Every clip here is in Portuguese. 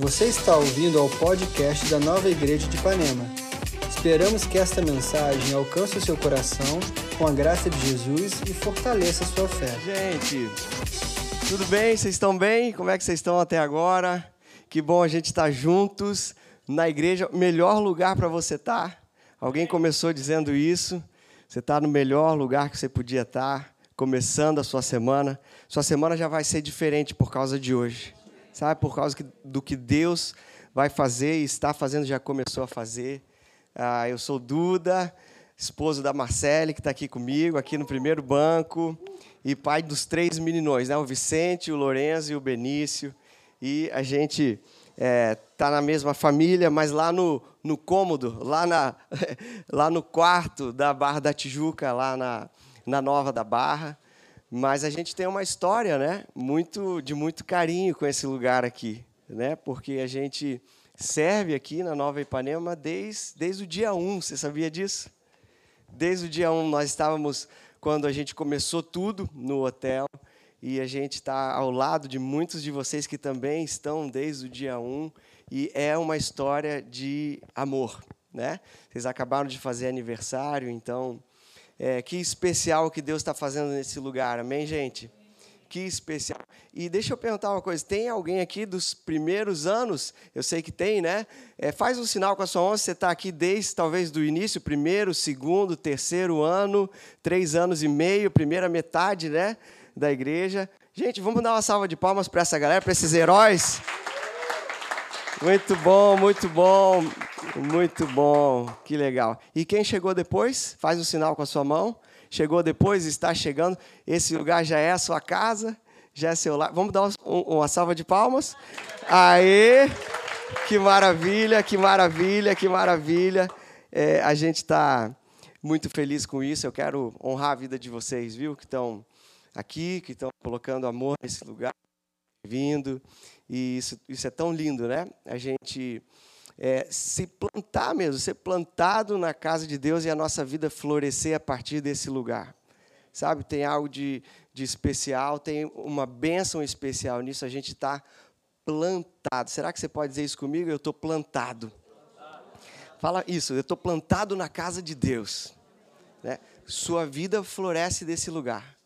Você está ouvindo ao podcast da Nova Igreja de Ipanema. Esperamos que esta mensagem alcance o seu coração com a graça de Jesus e fortaleça a sua fé. Gente, tudo bem? Vocês estão bem? Como é que vocês estão até agora? Que bom a gente estar juntos na igreja. Melhor lugar para você estar. Alguém começou dizendo isso. Você está no melhor lugar que você podia estar, começando a sua semana. Sua semana já vai ser diferente por causa de hoje sabe? Por causa do que Deus vai fazer e está fazendo, já começou a fazer. Ah, eu sou Duda, esposo da Marcele, que está aqui comigo, aqui no primeiro banco, e pai dos três meninões, né? o Vicente, o Lourenço e o Benício. E a gente está é, tá na mesma família, mas lá no, no cômodo, lá, na, lá no quarto da Barra da Tijuca, lá na, na Nova da Barra. Mas a gente tem uma história, né, muito de muito carinho com esse lugar aqui, né? Porque a gente serve aqui na Nova Ipanema desde, desde o dia 1, você sabia disso? Desde o dia 1 nós estávamos quando a gente começou tudo no hotel e a gente está ao lado de muitos de vocês que também estão desde o dia 1 e é uma história de amor, né? Vocês acabaram de fazer aniversário, então é, que especial que Deus está fazendo nesse lugar, amém, gente? Que especial. E deixa eu perguntar uma coisa: tem alguém aqui dos primeiros anos? Eu sei que tem, né? É, faz um sinal com a sua mão. Você está aqui desde talvez do início, primeiro, segundo, terceiro ano, três anos e meio, primeira metade, né? Da igreja. Gente, vamos dar uma salva de palmas para essa galera, para esses heróis. Muito bom, muito bom. Muito bom, que legal. E quem chegou depois, faz um sinal com a sua mão. Chegou depois, está chegando. Esse lugar já é a sua casa, já é seu lar. Vamos dar uma salva de palmas. Aê! Que maravilha, que maravilha, que maravilha. É, a gente está muito feliz com isso. Eu quero honrar a vida de vocês, viu? Que estão aqui, que estão colocando amor nesse lugar, vindo. E isso, isso é tão lindo, né? A gente é, se plantar mesmo, ser plantado na casa de Deus e a nossa vida florescer a partir desse lugar. Sabe, tem algo de, de especial, tem uma bênção especial nisso, a gente está plantado. Será que você pode dizer isso comigo? Eu estou plantado. Fala isso, eu estou plantado na casa de Deus. Né? Sua vida floresce desse lugar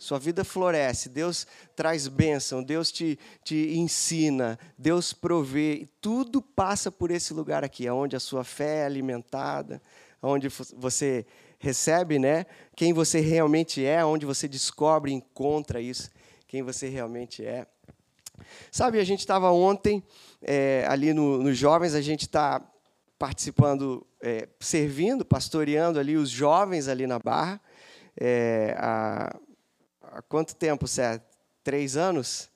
sua vida floresce, Deus traz bênção, Deus te, te ensina, Deus provê, tudo passa por esse lugar aqui, onde a sua fé é alimentada, onde você recebe né, quem você realmente é, onde você descobre encontra isso, quem você realmente é. Sabe, a gente estava ontem é, ali nos no Jovens, a gente está participando, é, servindo, pastoreando ali os jovens ali na Barra. É, a, há quanto tempo, Sé? Três anos?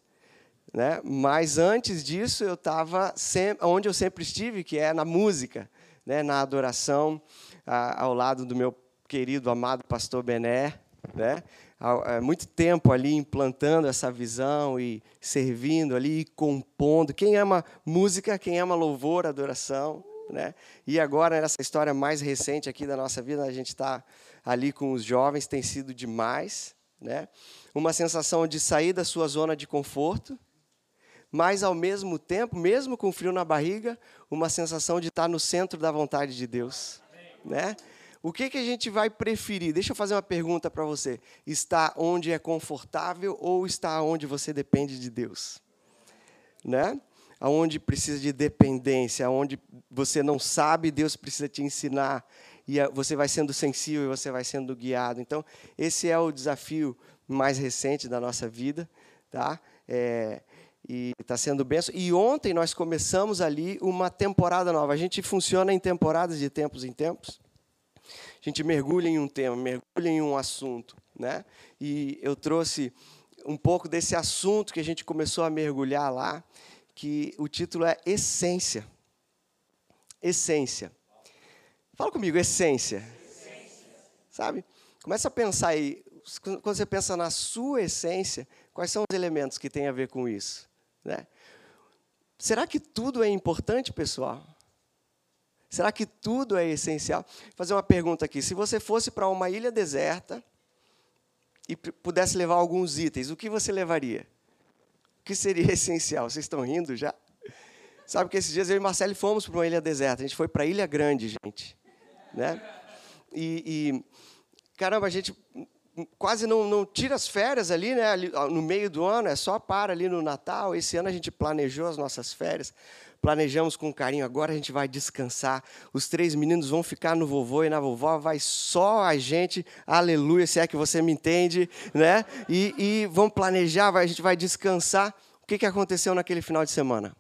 Né? Mas antes disso, eu estava onde eu sempre estive, que é na música, né? na adoração, ao lado do meu querido, amado pastor Bené. Né? Há muito tempo ali implantando essa visão e servindo ali, e compondo. Quem ama música, quem ama louvor, adoração. Né? E agora, nessa história mais recente aqui da nossa vida, a gente está ali com os jovens, tem sido demais né? uma sensação de sair da sua zona de conforto, mas ao mesmo tempo, mesmo com frio na barriga, uma sensação de estar no centro da vontade de Deus. Né? O que, que a gente vai preferir? Deixa eu fazer uma pergunta para você. Está onde é confortável ou está onde você depende de Deus? Né? Aonde precisa de dependência, aonde você não sabe, Deus precisa te ensinar e você vai sendo sensível você vai sendo guiado. Então, esse é o desafio mais recente da nossa vida, tá? É, e está sendo benção. E ontem nós começamos ali uma temporada nova. A gente funciona em temporadas de tempos em tempos. A gente mergulha em um tema, mergulha em um assunto, né? E eu trouxe um pouco desse assunto que a gente começou a mergulhar lá, que o título é Essência. Essência. Fala comigo, essência. essência. Sabe? Começa a pensar aí, quando você pensa na sua essência, quais são os elementos que têm a ver com isso? Né? Será que tudo é importante, pessoal? Será que tudo é essencial? Vou fazer uma pergunta aqui. Se você fosse para uma ilha deserta e pudesse levar alguns itens, o que você levaria? O que seria essencial? Vocês estão rindo já? Sabe que esses dias eu e Marcelo fomos para uma ilha deserta. A gente foi para Ilha Grande, gente. Né? E, e, caramba, a gente quase não, não tira as férias ali, né? No meio do ano, é só para ali no Natal. Esse ano a gente planejou as nossas férias planejamos com carinho, agora a gente vai descansar. Os três meninos vão ficar no vovô e na vovó, vai só a gente, aleluia, se é que você me entende, né? E, e vamos planejar, a gente vai descansar. O que, que aconteceu naquele final de semana?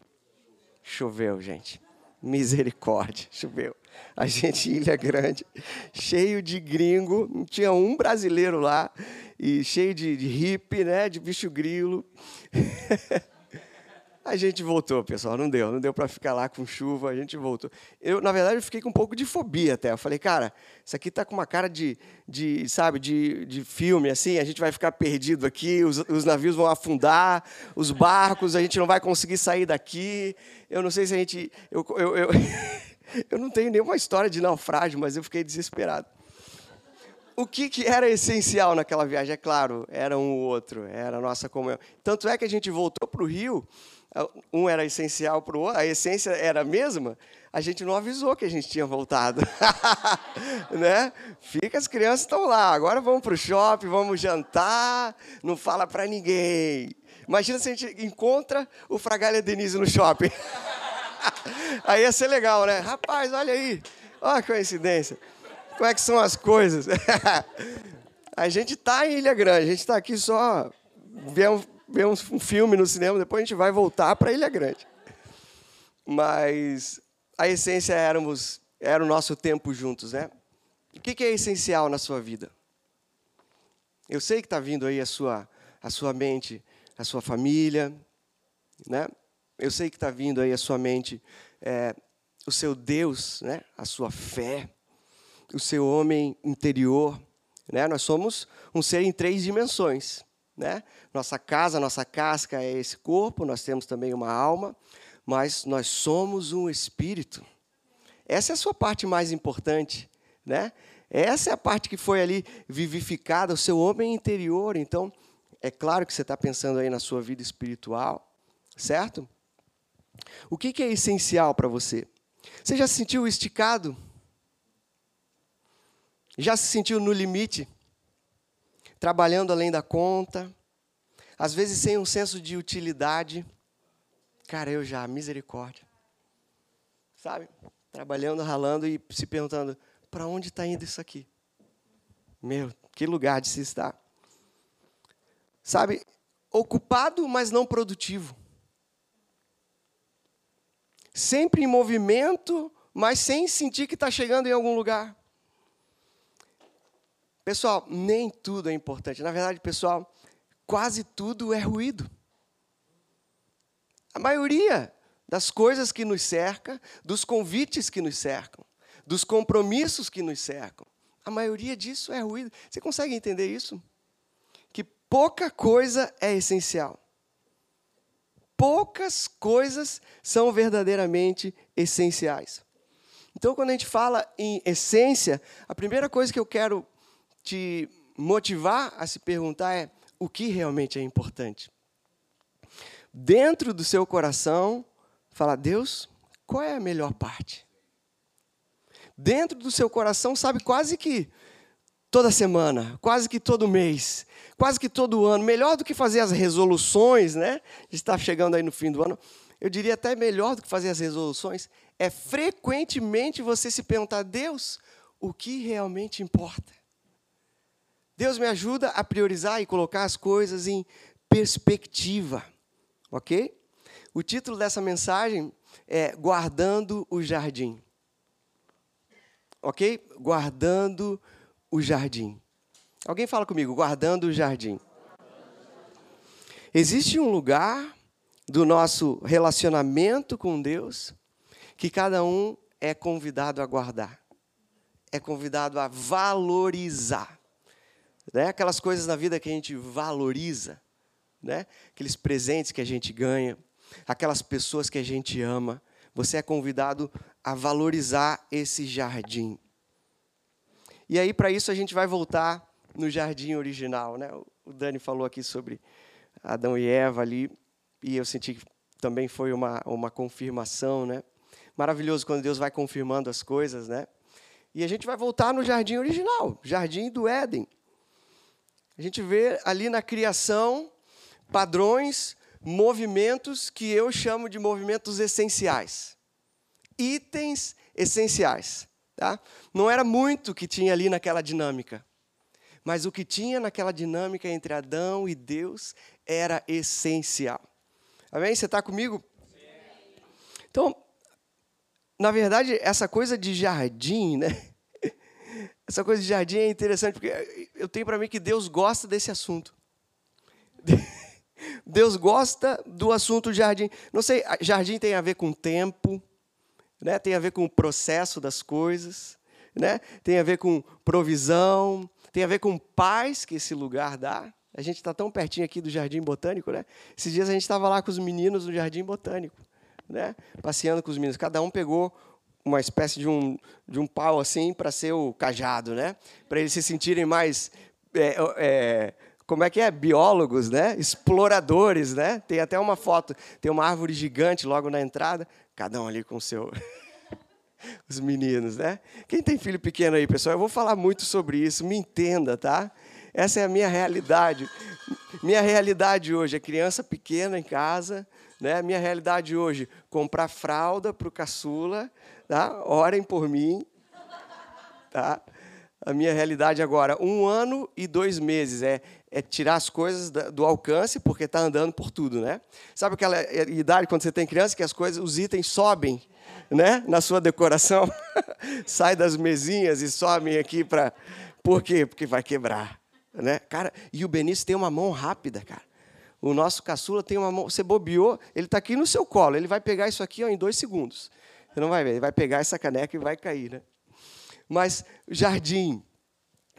Choveu, gente. Misericórdia, choveu. A gente, Ilha Grande, cheio de gringo, não tinha um brasileiro lá, e cheio de, de hippie, né, de bicho grilo. A gente voltou, pessoal, não deu, não deu para ficar lá com chuva, a gente voltou. Eu, na verdade, eu fiquei com um pouco de fobia até. Eu falei, cara, isso aqui tá com uma cara de, de sabe, de, de filme, assim, a gente vai ficar perdido aqui, os, os navios vão afundar, os barcos, a gente não vai conseguir sair daqui. Eu não sei se a gente. Eu, eu, eu, eu não tenho nenhuma história de naufrágio, mas eu fiquei desesperado. O que, que era essencial naquela viagem? É claro, era um ou outro, era a nossa comunhão. Tanto é que a gente voltou para o Rio um era essencial para o outro, a essência era a mesma, a gente não avisou que a gente tinha voltado. né? Fica, as crianças estão lá, agora vamos para o shopping, vamos jantar, não fala para ninguém. Imagina se a gente encontra o Fragalha Denise no shopping. aí ia ser legal, né? Rapaz, olha aí, olha que coincidência. Como é que são as coisas? a gente está em Ilha Grande, a gente está aqui só vendo ver um filme no cinema, depois a gente vai voltar para Ilha Grande. Mas a essência éramos, era o nosso tempo juntos, né? O que é essencial na sua vida? Eu sei que está vindo aí a sua, a sua mente, a sua família, né? Eu sei que está vindo aí a sua mente é, o seu Deus, né? A sua fé, o seu homem interior, né? Nós somos um ser em três dimensões. Né? Nossa casa, nossa casca é esse corpo, nós temos também uma alma, mas nós somos um espírito. Essa é a sua parte mais importante, né? Essa é a parte que foi ali vivificada, o seu homem interior. Então, é claro que você está pensando aí na sua vida espiritual, certo? O que, que é essencial para você? Você já se sentiu esticado? Já se sentiu no limite? trabalhando além da conta, às vezes sem um senso de utilidade. Cara, eu já, misericórdia. Sabe? Trabalhando, ralando e se perguntando: para onde está indo isso aqui? Meu, que lugar de se estar. Sabe? Ocupado, mas não produtivo. Sempre em movimento, mas sem sentir que está chegando em algum lugar. Pessoal, nem tudo é importante. Na verdade, pessoal, quase tudo é ruído. A maioria das coisas que nos cerca, dos convites que nos cercam, dos compromissos que nos cercam, a maioria disso é ruído. Você consegue entender isso? Que pouca coisa é essencial. Poucas coisas são verdadeiramente essenciais. Então, quando a gente fala em essência, a primeira coisa que eu quero te motivar a se perguntar é o que realmente é importante. Dentro do seu coração, falar, Deus, qual é a melhor parte? Dentro do seu coração, sabe, quase que toda semana, quase que todo mês, quase que todo ano, melhor do que fazer as resoluções, né? Está chegando aí no fim do ano. Eu diria até melhor do que fazer as resoluções, é frequentemente você se perguntar, Deus, o que realmente importa? Deus me ajuda a priorizar e colocar as coisas em perspectiva, ok? O título dessa mensagem é Guardando o Jardim. Ok? Guardando o Jardim. Alguém fala comigo, guardando o jardim. Existe um lugar do nosso relacionamento com Deus que cada um é convidado a guardar, é convidado a valorizar né? aquelas coisas na vida que a gente valoriza, né? aqueles presentes que a gente ganha, aquelas pessoas que a gente ama. Você é convidado a valorizar esse jardim. E aí, para isso, a gente vai voltar no jardim original. Né? O Dani falou aqui sobre Adão e Eva ali, e eu senti que também foi uma, uma confirmação, né? Maravilhoso quando Deus vai confirmando as coisas, né? E a gente vai voltar no jardim original, jardim do Éden. A gente vê ali na criação padrões, movimentos que eu chamo de movimentos essenciais. Itens essenciais. Tá? Não era muito que tinha ali naquela dinâmica. Mas o que tinha naquela dinâmica entre Adão e Deus era essencial. Amém? Você está comigo? Então, na verdade, essa coisa de jardim, né? Essa coisa de jardim é interessante porque eu tenho para mim que Deus gosta desse assunto. Deus gosta do assunto jardim. Não sei, jardim tem a ver com tempo, né? tem a ver com o processo das coisas, né? tem a ver com provisão, tem a ver com paz que esse lugar dá. A gente está tão pertinho aqui do Jardim Botânico, né? Esses dias a gente estava lá com os meninos no Jardim Botânico, né? Passeando com os meninos. Cada um pegou uma espécie de um, de um pau assim para ser o cajado, né? Para eles se sentirem mais é, é, como é que é? Biólogos, né? Exploradores, né? Tem até uma foto, tem uma árvore gigante logo na entrada, cada um ali com o seu. Os meninos, né? Quem tem filho pequeno aí, pessoal? Eu vou falar muito sobre isso, me entenda, tá? Essa é a minha realidade. Minha realidade hoje é criança pequena em casa, né? Minha realidade hoje, comprar fralda para o caçula, tá? Orem por mim, tá? A minha realidade agora, um ano e dois meses, é, é tirar as coisas do alcance, porque está andando por tudo, né? Sabe aquela idade quando você tem criança que as coisas, os itens sobem, né? Na sua decoração, sai das mesinhas e sobem aqui para, por quê? Porque vai quebrar, né? Cara, e o Benício tem uma mão rápida, cara. O nosso caçula tem uma mão, você bobeou, ele está aqui no seu colo, ele vai pegar isso aqui ó, em dois segundos. Você não vai ver, ele vai pegar essa caneca e vai cair, né? Mas jardim,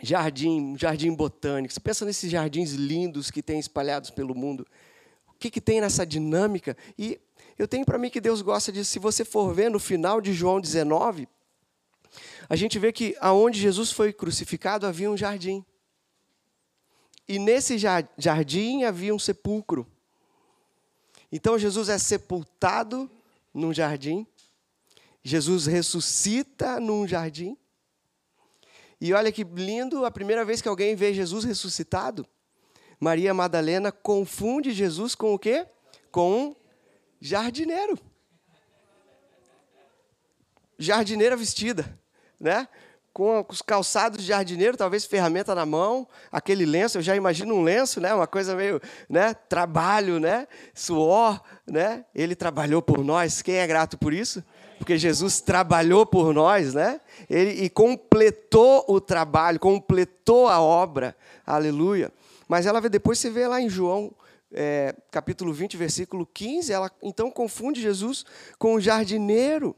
jardim, jardim botânico. Você pensa nesses jardins lindos que tem espalhados pelo mundo. O que, que tem nessa dinâmica? E eu tenho para mim que Deus gosta disso. Se você for ver no final de João 19, a gente vê que aonde Jesus foi crucificado havia um jardim. E nesse jardim havia um sepulcro. Então Jesus é sepultado num jardim. Jesus ressuscita num jardim. E olha que lindo, a primeira vez que alguém vê Jesus ressuscitado, Maria Madalena confunde Jesus com o quê? Com um jardineiro. Jardineira vestida, né? Com os calçados de jardineiro, talvez ferramenta na mão, aquele lenço, eu já imagino um lenço, né? Uma coisa meio, né? Trabalho, né? Suor, né? Ele trabalhou por nós. Quem é grato por isso? porque Jesus trabalhou por nós, né? Ele e completou o trabalho, completou a obra, aleluia. Mas ela depois você vê lá em João é, capítulo 20, versículo 15, ela então confunde Jesus com o jardineiro.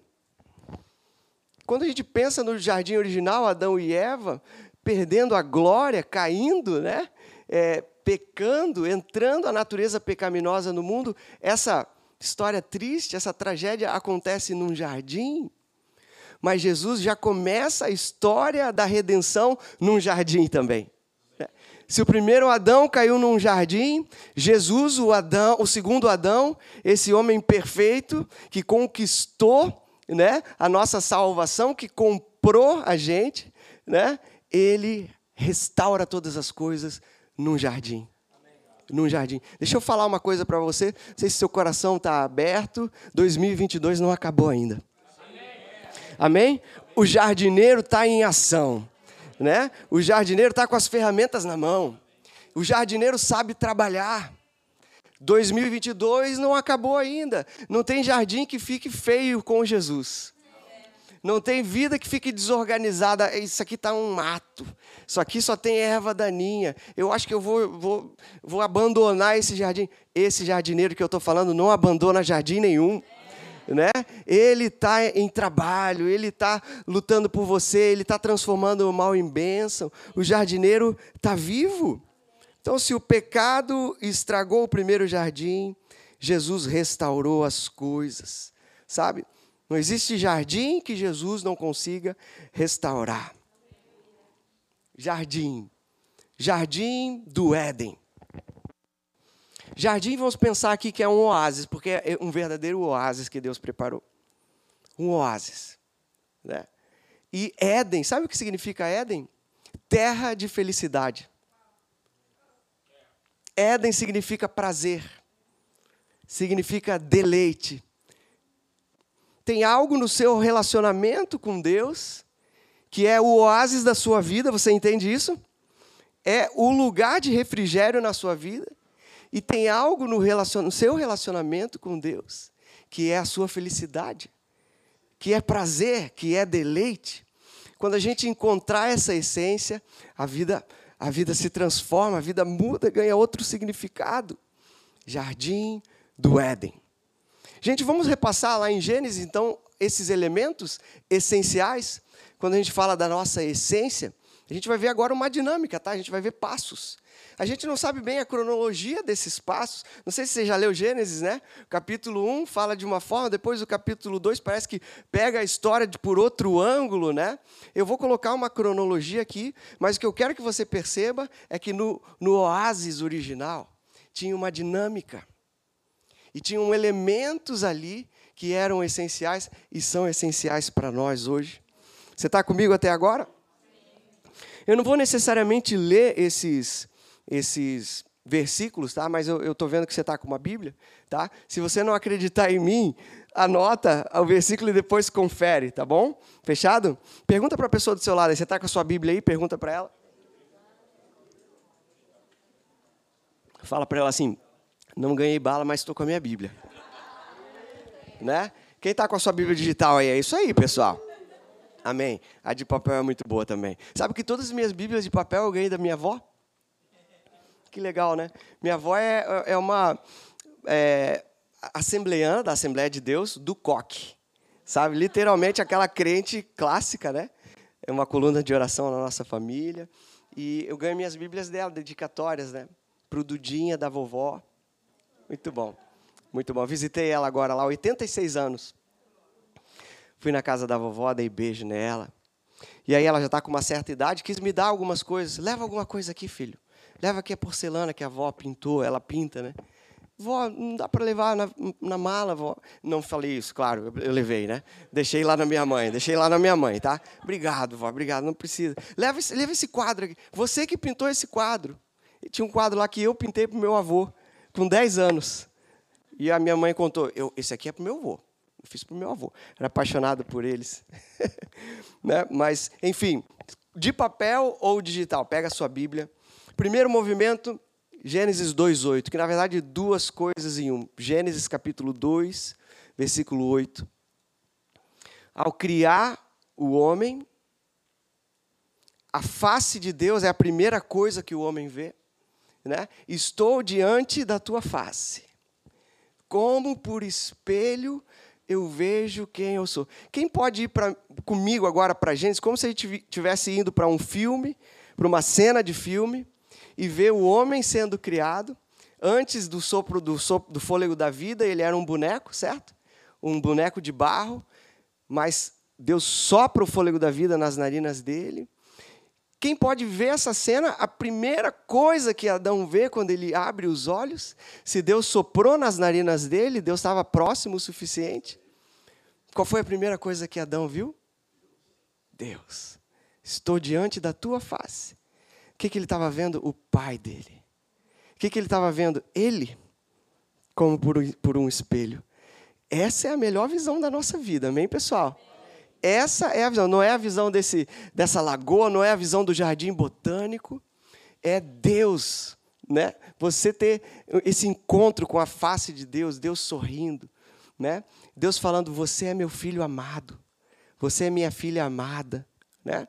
Quando a gente pensa no jardim original, Adão e Eva, perdendo a glória, caindo, né? É, pecando, entrando a natureza pecaminosa no mundo, essa história triste, essa tragédia acontece num jardim, mas Jesus já começa a história da redenção num jardim também. Se o primeiro Adão caiu num jardim, Jesus, o Adão, o segundo Adão, esse homem perfeito que conquistou, né, a nossa salvação, que comprou a gente, né, ele restaura todas as coisas num jardim num jardim. Deixa eu falar uma coisa para você. Não sei se seu coração está aberto. 2022 não acabou ainda. Amém? O jardineiro está em ação. Né? O jardineiro está com as ferramentas na mão. O jardineiro sabe trabalhar. 2022 não acabou ainda. Não tem jardim que fique feio com Jesus. Não tem vida que fique desorganizada. Isso aqui está um mato. Isso aqui só tem erva daninha. Eu acho que eu vou, vou, vou abandonar esse jardim. Esse jardineiro que eu estou falando não abandona jardim nenhum. Né? Ele está em trabalho, ele está lutando por você, ele está transformando o mal em bênção. O jardineiro está vivo. Então, se o pecado estragou o primeiro jardim, Jesus restaurou as coisas, sabe? Não existe jardim que Jesus não consiga restaurar. Jardim. Jardim do Éden. Jardim, vamos pensar aqui que é um oásis, porque é um verdadeiro oásis que Deus preparou. Um oásis. Né? E Éden, sabe o que significa Éden? Terra de felicidade. Éden significa prazer, significa deleite. Tem algo no seu relacionamento com Deus que é o oásis da sua vida, você entende isso? É o lugar de refrigério na sua vida. E tem algo no, relacion... no seu relacionamento com Deus que é a sua felicidade, que é prazer, que é deleite. Quando a gente encontrar essa essência, a vida, a vida se transforma, a vida muda, ganha outro significado. Jardim do Éden. Gente, vamos repassar lá em Gênesis, então, esses elementos essenciais. Quando a gente fala da nossa essência, a gente vai ver agora uma dinâmica, tá? A gente vai ver passos. A gente não sabe bem a cronologia desses passos. Não sei se você já leu Gênesis, né? O capítulo 1 fala de uma forma, depois o capítulo 2 parece que pega a história de, por outro ângulo, né? Eu vou colocar uma cronologia aqui, mas o que eu quero que você perceba é que no, no oásis original tinha uma dinâmica. E tinham elementos ali que eram essenciais e são essenciais para nós hoje. Você está comigo até agora? Eu não vou necessariamente ler esses esses versículos, tá? Mas eu estou vendo que você está com uma Bíblia, tá? Se você não acreditar em mim, anota o versículo e depois confere, tá bom? Fechado? Pergunta para a pessoa do seu lado, você está com a sua Bíblia aí? Pergunta para ela. Fala para ela assim: não ganhei bala, mas estou com a minha Bíblia. né? Quem está com a sua Bíblia digital aí? É isso aí, pessoal. Amém. A de papel é muito boa também. Sabe que todas as minhas Bíblias de papel eu ganhei da minha avó? Que legal, né? Minha avó é, é uma é, assembleiana da Assembleia de Deus do coque. Sabe? Literalmente aquela crente clássica, né? É uma coluna de oração na nossa família. E eu ganho minhas Bíblias dela, dedicatórias, né? Pro Dudinha, da vovó. Muito bom. Muito bom. Visitei ela agora lá, 86 anos. Fui na casa da vovó, dei beijo nela. E aí ela já está com uma certa idade, quis me dar algumas coisas. Leva alguma coisa aqui, filho. Leva aqui a porcelana que a avó pintou, ela pinta, né? Vó, não dá para levar na, na, mala, vó. Não falei isso, claro, eu, levei, né? Deixei lá na minha mãe, deixei lá na minha mãe, tá? Obrigado, vó, obrigado, não precisa. Leva esse, leva esse quadro aqui. Você que pintou esse quadro. Tinha um quadro lá que eu pintei para o meu avô, com 10 anos. E a minha mãe contou, eu, esse aqui é para o meu avô. Eu fiz para o meu avô. Era apaixonado por eles. né? Mas, enfim, de papel ou digital, pega a sua Bíblia Primeiro movimento, Gênesis 2:8, que na verdade duas coisas em um. Gênesis capítulo 2, versículo 8. Ao criar o homem, a face de Deus é a primeira coisa que o homem vê, né? Estou diante da tua face. Como por espelho eu vejo quem eu sou. Quem pode ir pra, comigo agora para Gênesis, como se a gente estivesse indo para um filme, para uma cena de filme, e vê o homem sendo criado. Antes do sopro do, sopro do fôlego da vida, ele era um boneco, certo? Um boneco de barro, mas Deus sopra o fôlego da vida nas narinas dele. Quem pode ver essa cena, a primeira coisa que Adão vê quando ele abre os olhos, se Deus soprou nas narinas dele, Deus estava próximo o suficiente. Qual foi a primeira coisa que Adão viu? Deus. Estou diante da tua face o que, que ele estava vendo? O pai dele. O que, que ele estava vendo? Ele, como por, por um espelho. Essa é a melhor visão da nossa vida, amém, pessoal? Essa é a visão, não é a visão desse, dessa lagoa, não é a visão do jardim botânico, é Deus, né? Você ter esse encontro com a face de Deus, Deus sorrindo, né? Deus falando: "Você é meu filho amado. Você é minha filha amada", né?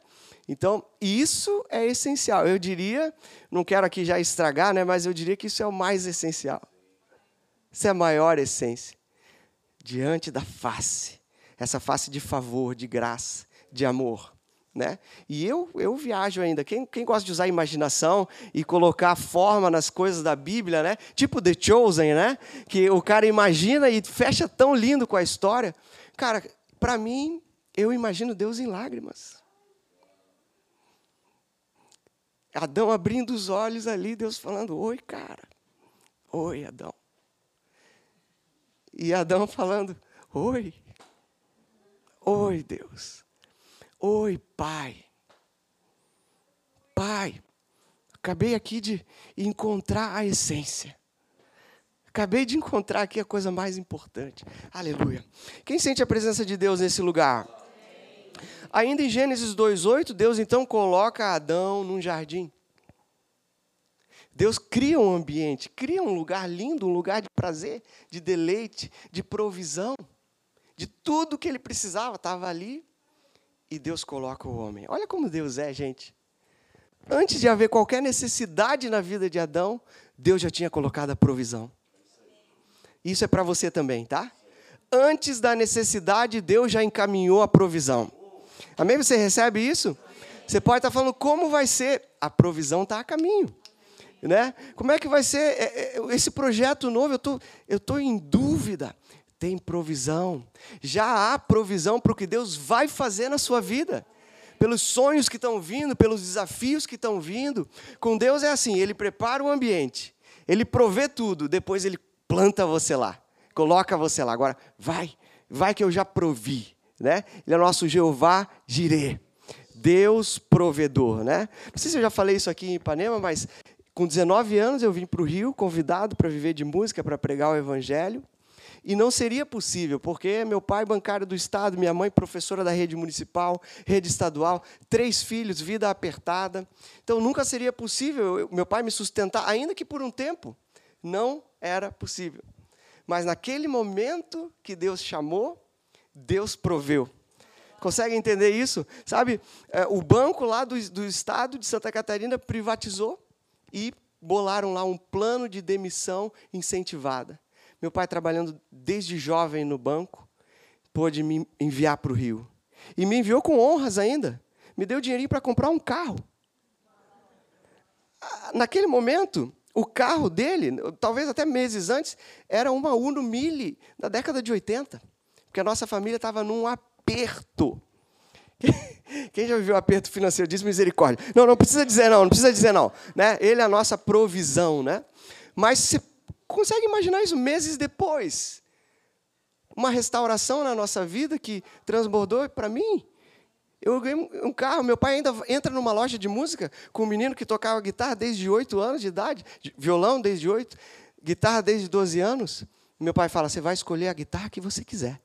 Então, isso é essencial. Eu diria, não quero aqui já estragar, né, mas eu diria que isso é o mais essencial. Isso é a maior essência. Diante da face, essa face de favor, de graça, de amor. Né? E eu, eu viajo ainda. Quem, quem gosta de usar a imaginação e colocar forma nas coisas da Bíblia, né? tipo The Chosen, né? que o cara imagina e fecha tão lindo com a história. Cara, para mim, eu imagino Deus em lágrimas. Adão abrindo os olhos ali, Deus falando: Oi, cara, Oi, Adão. E Adão falando: Oi. Oi, Deus. Oi, Pai. Pai, acabei aqui de encontrar a essência. Acabei de encontrar aqui a coisa mais importante. Aleluia. Quem sente a presença de Deus nesse lugar? Ainda em Gênesis 2:8, Deus então coloca Adão num jardim. Deus cria um ambiente, cria um lugar lindo, um lugar de prazer, de deleite, de provisão, de tudo que ele precisava estava ali. E Deus coloca o homem. Olha como Deus é, gente. Antes de haver qualquer necessidade na vida de Adão, Deus já tinha colocado a provisão. Isso é para você também, tá? Antes da necessidade, Deus já encaminhou a provisão. Amém? Você recebe isso? Você pode estar falando como vai ser. A provisão está a caminho. Né? Como é que vai ser é, é, esse projeto novo? Eu tô, estou em dúvida. Tem provisão. Já há provisão para o que Deus vai fazer na sua vida. Pelos sonhos que estão vindo, pelos desafios que estão vindo. Com Deus é assim: Ele prepara o ambiente, Ele provê tudo, depois Ele planta você lá, coloca você lá. Agora, vai, vai que eu já provi. Né? Ele é nosso Jeová Jireh. Deus provedor, né? Não sei se eu já falei isso aqui em Ipanema, mas com 19 anos eu vim para o Rio, convidado para viver de música, para pregar o Evangelho. E não seria possível, porque meu pai bancário do Estado, minha mãe professora da rede municipal, rede estadual, três filhos, vida apertada. Então nunca seria possível meu pai me sustentar, ainda que por um tempo. Não era possível. Mas naquele momento que Deus chamou, Deus proveu. Consegue entender isso? Sabe, é, o banco lá do, do estado de Santa Catarina privatizou e bolaram lá um plano de demissão incentivada. Meu pai, trabalhando desde jovem no banco, pôde me enviar para o Rio. E me enviou com honras ainda. Me deu dinheirinho para comprar um carro. Ah, naquele momento, o carro dele, talvez até meses antes, era uma Uno Mille da década de 80. Porque a nossa família estava num aperto. Quem já viveu aperto financeiro diz misericórdia. Não, não precisa dizer não, não precisa dizer não. Né? Ele é a nossa provisão. Né? Mas você consegue imaginar isso meses depois? Uma restauração na nossa vida que transbordou para mim. Eu ganhei um carro, meu pai ainda entra numa loja de música com um menino que tocava guitarra desde 8 anos de idade, violão desde 8, guitarra desde 12 anos. Meu pai fala: Você vai escolher a guitarra que você quiser.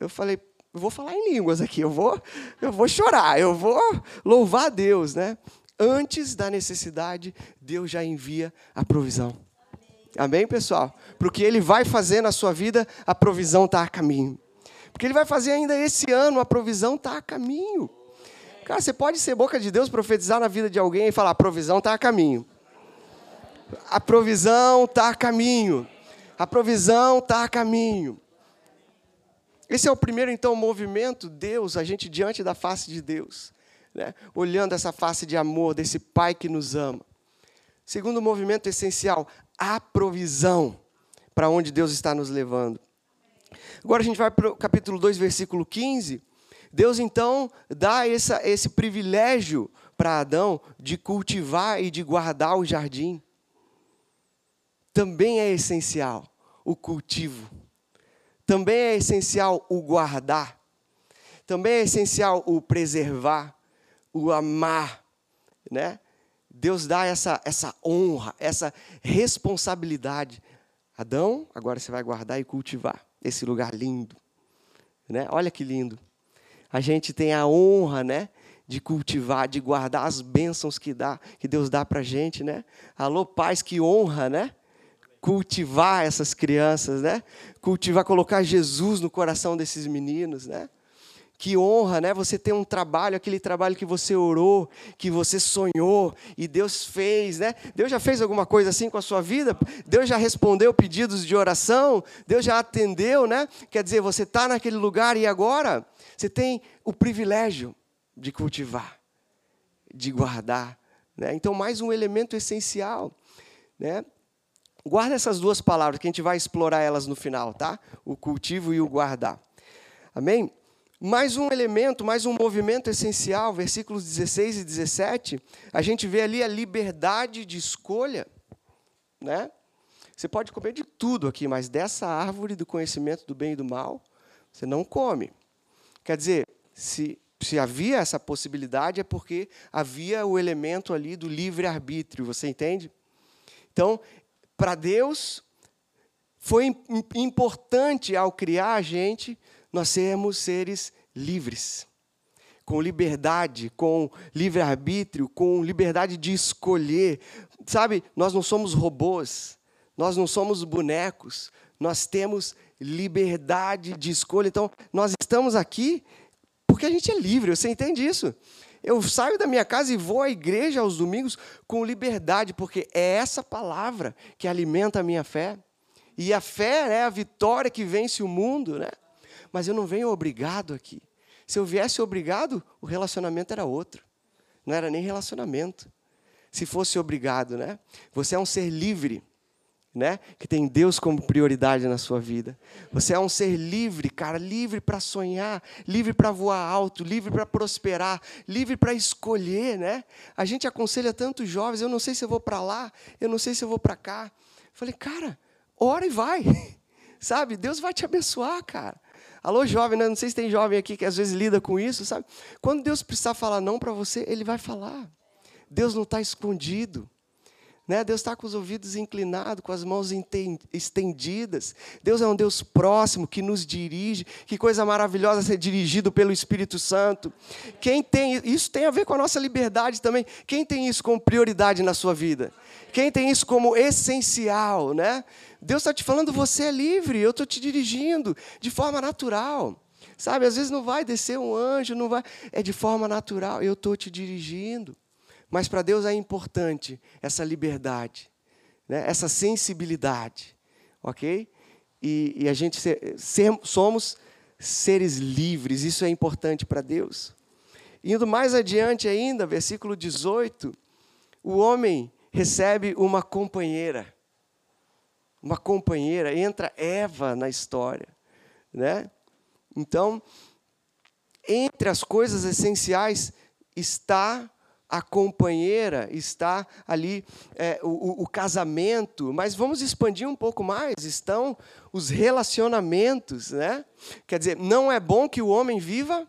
Eu falei: eu vou falar em línguas aqui, eu vou, eu vou chorar, eu vou louvar a Deus, né? Antes da necessidade, Deus já envia a provisão. Amém, pessoal? Para o que Ele vai fazer na sua vida, a provisão está a caminho. Porque Ele vai fazer ainda esse ano, a provisão está a caminho. Cara, você pode ser boca de Deus, profetizar na vida de alguém e falar: a provisão está a caminho. A provisão está a caminho. A provisão está a caminho. Esse é o primeiro, então, movimento, Deus, a gente diante da face de Deus, né? olhando essa face de amor desse Pai que nos ama. Segundo movimento essencial, a provisão para onde Deus está nos levando. Agora a gente vai para o capítulo 2, versículo 15. Deus então dá essa, esse privilégio para Adão de cultivar e de guardar o jardim. Também é essencial o cultivo também é essencial o guardar. Também é essencial o preservar, o amar, né? Deus dá essa, essa honra, essa responsabilidade. Adão, agora você vai guardar e cultivar esse lugar lindo. Né? Olha que lindo. A gente tem a honra, né? De cultivar, de guardar as bênçãos que dá, que Deus dá para gente, né? Alô, pais, que honra, né? Cultivar essas crianças, né? Cultivar, colocar Jesus no coração desses meninos, né? Que honra, né? Você ter um trabalho, aquele trabalho que você orou, que você sonhou e Deus fez, né? Deus já fez alguma coisa assim com a sua vida? Deus já respondeu pedidos de oração? Deus já atendeu, né? Quer dizer, você está naquele lugar e agora você tem o privilégio de cultivar, de guardar, né? Então, mais um elemento essencial, né? Guarda essas duas palavras, que a gente vai explorar elas no final, tá? O cultivo e o guardar. Amém? Mais um elemento, mais um movimento essencial, versículos 16 e 17, a gente vê ali a liberdade de escolha, né? você pode comer de tudo aqui, mas dessa árvore do conhecimento do bem e do mal, você não come. Quer dizer, se, se havia essa possibilidade, é porque havia o elemento ali do livre-arbítrio, você entende? Então, para Deus, foi importante ao criar a gente, nós sermos seres livres com liberdade, com livre-arbítrio, com liberdade de escolher. Sabe, nós não somos robôs, nós não somos bonecos, nós temos liberdade de escolha. Então, nós estamos aqui porque a gente é livre, você entende isso? Eu saio da minha casa e vou à igreja aos domingos com liberdade, porque é essa palavra que alimenta a minha fé. E a fé é a vitória que vence o mundo, né? Mas eu não venho obrigado aqui. Se eu viesse obrigado, o relacionamento era outro. Não era nem relacionamento. Se fosse obrigado, né? Você é um ser livre, né? Que tem Deus como prioridade na sua vida. Você é um ser livre, cara, livre para sonhar, livre para voar alto, livre para prosperar, livre para escolher, né? A gente aconselha tantos jovens, eu não sei se eu vou para lá, eu não sei se eu vou para cá. Falei, cara, ora e vai. Sabe? Deus vai te abençoar, cara. Alô, jovem, né? não sei se tem jovem aqui que às vezes lida com isso, sabe? Quando Deus precisar falar não para você, Ele vai falar. Deus não está escondido. Né? Deus está com os ouvidos inclinados, com as mãos estendidas. Deus é um Deus próximo que nos dirige. Que coisa maravilhosa ser dirigido pelo Espírito Santo. Quem tem isso tem a ver com a nossa liberdade também. Quem tem isso como prioridade na sua vida? Quem tem isso como essencial, né? Deus está te falando, você é livre, eu estou te dirigindo de forma natural. Sabe, às vezes não vai descer um anjo, não vai. É de forma natural, eu estou te dirigindo. Mas para Deus é importante essa liberdade, né? essa sensibilidade, ok? E, e a gente ser, ser, somos seres livres, isso é importante para Deus. Indo mais adiante ainda, versículo 18, o homem recebe uma companheira uma companheira, entra Eva na história, né? Então, entre as coisas essenciais está a companheira, está ali é, o, o, casamento, mas vamos expandir um pouco mais, estão os relacionamentos, né? Quer dizer, não é bom que o homem viva.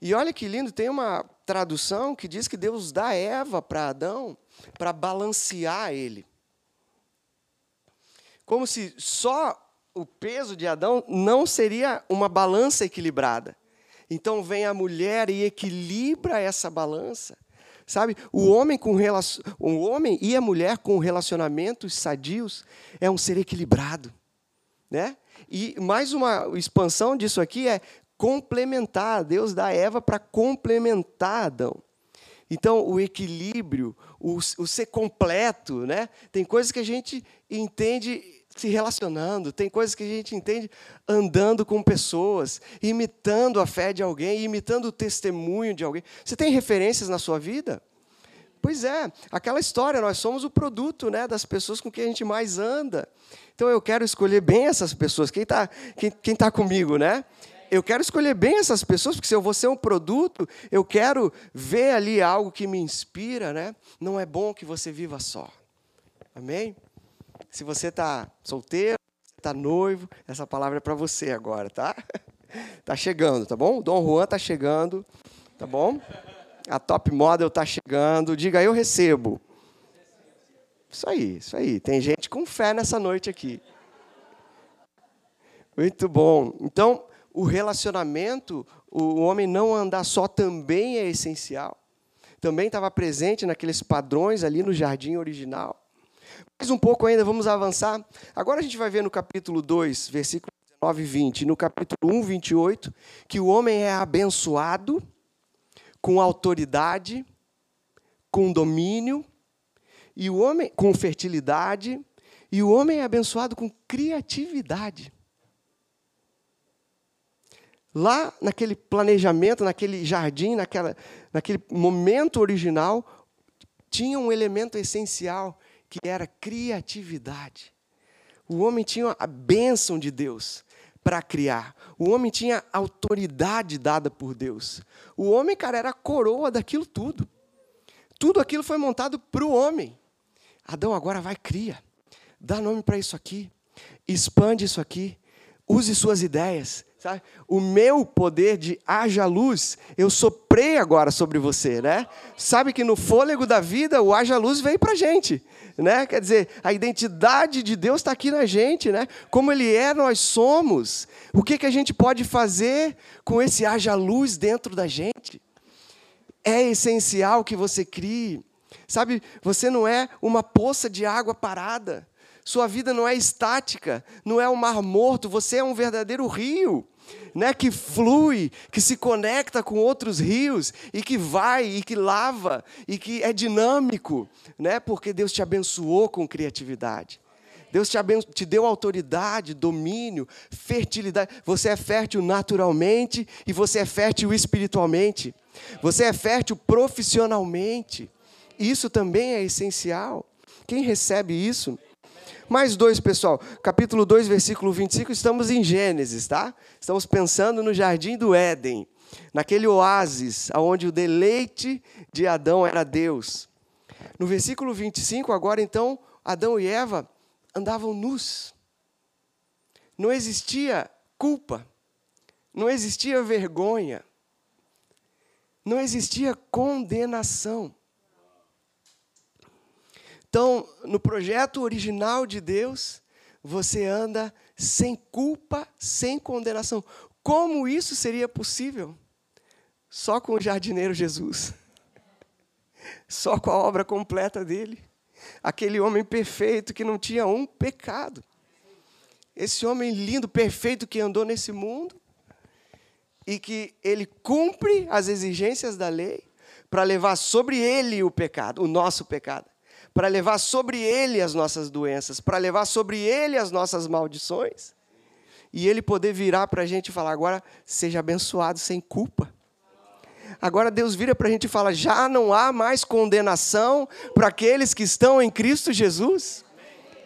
E olha que lindo, tem uma tradução que diz que Deus dá Eva para Adão para balancear ele como se só o peso de Adão não seria uma balança equilibrada. Então vem a mulher e equilibra essa balança. Sabe, o homem com o homem e a mulher com relacionamentos sadios é um ser equilibrado, né? E mais uma expansão disso aqui é complementar. Deus dá Eva para complementar Adão. Então, o equilíbrio, o, o ser completo, né? Tem coisas que a gente entende se relacionando, tem coisas que a gente entende andando com pessoas, imitando a fé de alguém, imitando o testemunho de alguém. Você tem referências na sua vida? Pois é, aquela história, nós somos o produto né, das pessoas com quem a gente mais anda. Então eu quero escolher bem essas pessoas. Quem está quem, quem tá comigo, né? Eu quero escolher bem essas pessoas, porque se eu vou ser um produto, eu quero ver ali algo que me inspira, né? Não é bom que você viva só. Amém? Se você está solteiro, está noivo, essa palavra é para você agora, tá? Tá chegando, tá bom? O Dom Juan tá chegando, tá bom? A Top Model tá chegando. Diga, eu recebo. Isso aí, isso aí. Tem gente com fé nessa noite aqui. Muito bom. Então, o relacionamento, o homem não andar só também é essencial. Também estava presente naqueles padrões ali no jardim original. Mais um pouco ainda, vamos avançar. Agora a gente vai ver no capítulo 2, versículo 19 e 20, no capítulo 1, 28, que o homem é abençoado com autoridade, com domínio, e o homem com fertilidade, e o homem é abençoado com criatividade. Lá naquele planejamento, naquele jardim, naquela, naquele momento original, tinha um elemento essencial que era criatividade. O homem tinha a bênção de Deus para criar. O homem tinha autoridade dada por Deus. O homem, cara, era a coroa daquilo tudo. Tudo aquilo foi montado para o homem. Adão agora vai cria. Dá nome para isso aqui. Expande isso aqui. Use suas ideias. Sabe? O meu poder de haja luz, eu soprei agora sobre você, né? Sabe que no fôlego da vida, o haja luz veio para gente, né? Quer dizer, a identidade de Deus está aqui na gente, né? Como Ele é, nós somos. O que, que a gente pode fazer com esse haja luz dentro da gente? É essencial que você crie. Sabe, você não é uma poça de água parada. Sua vida não é estática, não é um mar morto, você é um verdadeiro rio né, que flui, que se conecta com outros rios e que vai e que lava e que é dinâmico, né, porque Deus te abençoou com criatividade. Deus te, te deu autoridade, domínio, fertilidade. Você é fértil naturalmente e você é fértil espiritualmente. Você é fértil profissionalmente. Isso também é essencial. Quem recebe isso mais dois, pessoal. Capítulo 2, versículo 25, estamos em Gênesis, tá? Estamos pensando no jardim do Éden, naquele oásis onde o deleite de Adão era Deus. No versículo 25, agora então, Adão e Eva andavam nus. Não existia culpa, não existia vergonha, não existia condenação. Então, no projeto original de Deus, você anda sem culpa, sem condenação. Como isso seria possível? Só com o jardineiro Jesus. Só com a obra completa dele. Aquele homem perfeito que não tinha um pecado. Esse homem lindo, perfeito que andou nesse mundo e que ele cumpre as exigências da lei para levar sobre ele o pecado, o nosso pecado para levar sobre ele as nossas doenças, para levar sobre ele as nossas maldições. E ele poder virar para a gente e falar: agora seja abençoado sem culpa. Agora Deus vira para a gente e fala: já não há mais condenação para aqueles que estão em Cristo Jesus.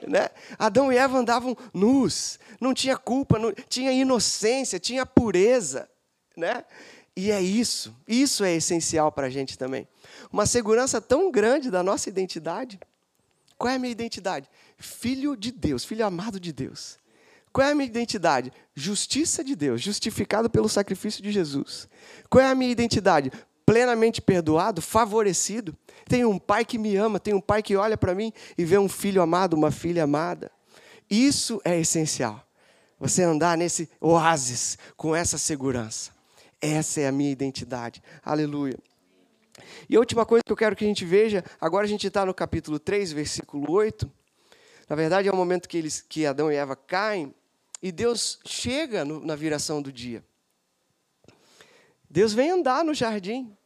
Né? Adão e Eva andavam nus, não tinha culpa, não, tinha inocência, tinha pureza. Né? E é isso, isso é essencial para a gente também uma segurança tão grande da nossa identidade. Qual é a minha identidade? Filho de Deus, filho amado de Deus. Qual é a minha identidade? Justiça de Deus, justificado pelo sacrifício de Jesus. Qual é a minha identidade? Plenamente perdoado, favorecido. Tenho um pai que me ama, tenho um pai que olha para mim e vê um filho amado, uma filha amada. Isso é essencial. Você andar nesse oásis com essa segurança. Essa é a minha identidade. Aleluia. E a última coisa que eu quero que a gente veja, agora a gente está no capítulo 3, versículo 8. Na verdade, é o momento que, eles, que Adão e Eva caem e Deus chega no, na viração do dia. Deus vem andar no jardim.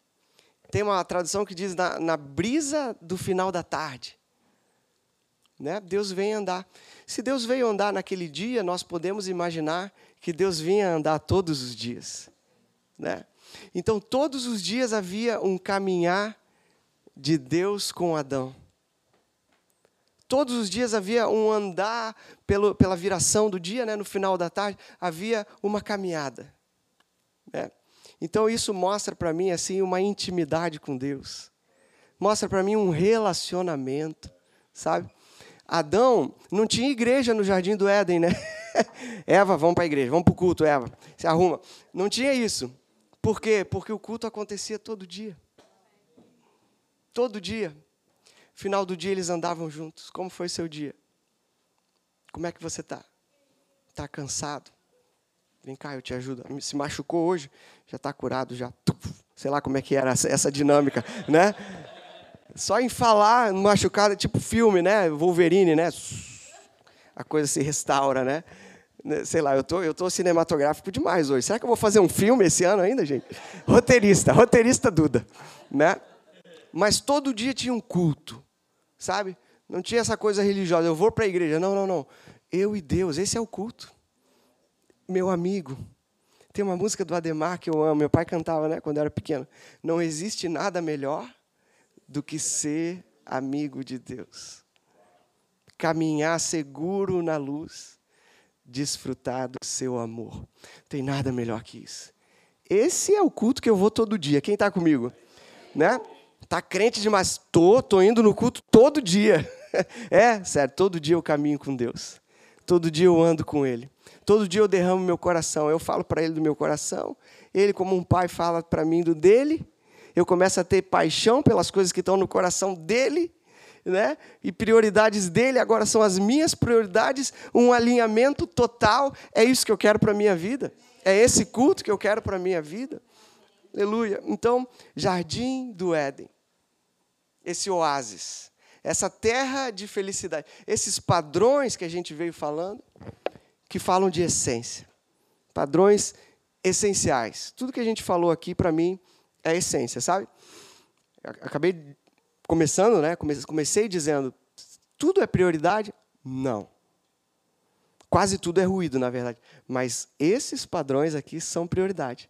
Tem uma tradução que diz na, na brisa do final da tarde. Né? Deus vem andar. Se Deus veio andar naquele dia, nós podemos imaginar que Deus vinha andar todos os dias. Né? Então, todos os dias havia um caminhar de Deus com Adão. Todos os dias havia um andar pelo, pela viração do dia, né, no final da tarde, havia uma caminhada. Né? Então, isso mostra para mim assim uma intimidade com Deus. Mostra para mim um relacionamento, sabe? Adão não tinha igreja no jardim do Éden, né? Eva, vamos para a igreja, vamos para o culto, Eva, se arruma. Não tinha isso. Por quê? Porque o culto acontecia todo dia. Todo dia. Final do dia eles andavam juntos. Como foi seu dia? Como é que você está? Está cansado? Vem cá, eu te ajudo. Se machucou hoje, já está curado, já. Sei lá como é que era essa dinâmica, né? Só em falar machucado, tipo filme, né? Wolverine, né? A coisa se restaura, né? Né, sei lá, eu tô, eu tô cinematográfico demais hoje. Será que eu vou fazer um filme esse ano ainda, gente? Roteirista, roteirista Duda, né? Mas todo dia tinha um culto, sabe? Não tinha essa coisa religiosa. Eu vou para a igreja. Não, não, não. Eu e Deus, esse é o culto. Meu amigo. Tem uma música do Ademar que eu amo. Meu pai cantava, né, quando era pequeno. Não existe nada melhor do que ser amigo de Deus. Caminhar seguro na luz desfrutar do seu amor. Tem nada melhor que isso. Esse é o culto que eu vou todo dia. Quem está comigo? Né? Tá crente demais? Tô, tô indo no culto todo dia. é, sério, todo dia eu caminho com Deus. Todo dia eu ando com Ele. Todo dia eu derramo meu coração. Eu falo para Ele do meu coração. Ele, como um pai, fala para mim do dele. Eu começo a ter paixão pelas coisas que estão no coração dele. Né? E prioridades dele agora são as minhas prioridades, um alinhamento total. É isso que eu quero para a minha vida. É esse culto que eu quero para a minha vida. Aleluia. Então, jardim do Éden. Esse oásis. Essa terra de felicidade. Esses padrões que a gente veio falando, que falam de essência. Padrões essenciais. Tudo que a gente falou aqui, para mim, é essência, sabe? Acabei começando, né? Comecei dizendo, tudo é prioridade? Não. Quase tudo é ruído, na verdade. Mas esses padrões aqui são prioridade.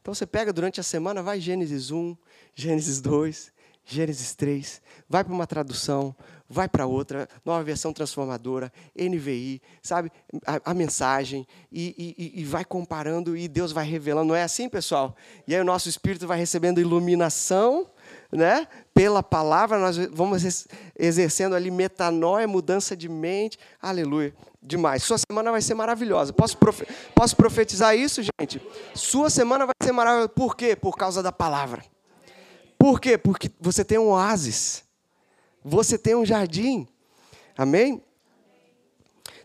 Então você pega durante a semana, vai Gênesis 1, Gênesis 2, Gênesis 3, vai para uma tradução, vai para outra, nova versão transformadora, NVI, sabe? A, a mensagem, e, e, e, vai comparando, e Deus vai revelando. Não é assim, pessoal? E aí o nosso espírito vai recebendo iluminação, né? Pela palavra, nós vamos exercendo ali metanoia, mudança de mente. Aleluia demais. Sua semana vai ser maravilhosa. Posso, profe posso profetizar isso, gente? Sua semana vai ser maravilhosa. Por quê? Por causa da palavra. Por quê? Porque você tem um oásis. Você tem um jardim. Amém?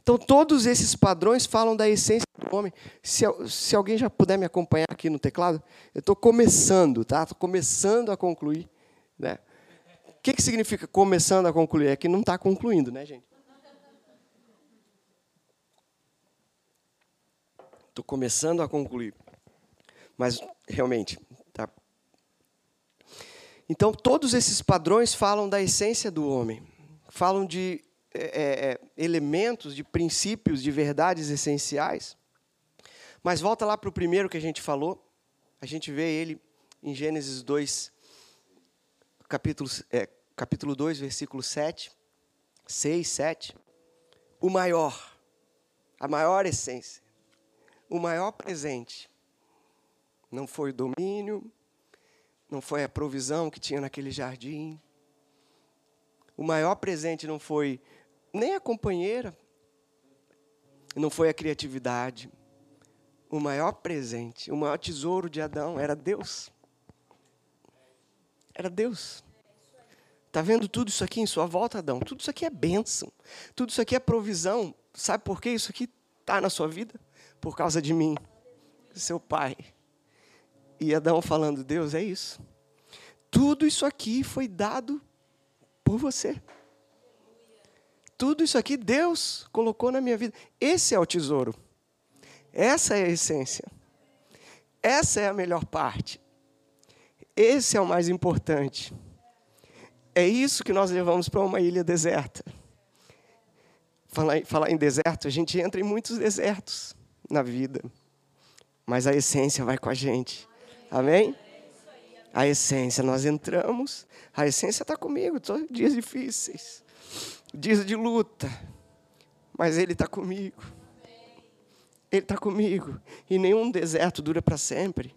Então, todos esses padrões falam da essência do homem. Se, se alguém já puder me acompanhar aqui no teclado, eu estou começando, tá? Estou começando a concluir. Né? O que, que significa começando a concluir? É que não está concluindo, né, gente? Estou começando a concluir. Mas, realmente, tá? Então, todos esses padrões falam da essência do homem. Falam de é, é, é elementos, de princípios, de verdades essenciais. Mas volta lá para o primeiro que a gente falou. A gente vê ele em Gênesis 2, capítulo, é, capítulo 2, versículo 7, 6, 7. O maior, a maior essência o maior presente não foi o domínio, não foi a provisão que tinha naquele jardim. O maior presente não foi nem a companheira, não foi a criatividade. O maior presente, o maior tesouro de Adão era Deus. Era Deus. Está vendo tudo isso aqui em sua volta, Adão? Tudo isso aqui é bênção. Tudo isso aqui é provisão. Sabe por que isso aqui está na sua vida? por causa de mim, seu pai. E Adão falando: Deus, é isso. Tudo isso aqui foi dado por você. Tudo isso aqui Deus colocou na minha vida. Esse é o tesouro. Essa é a essência. Essa é a melhor parte. Esse é o mais importante. É isso que nós levamos para uma ilha deserta. Falar, falar em deserto, a gente entra em muitos desertos na vida. Mas a essência vai com a gente. Amém? A essência, nós entramos, a essência está comigo, dias difíceis, dias de luta, mas Ele está comigo. Ele está comigo. E nenhum deserto dura para sempre.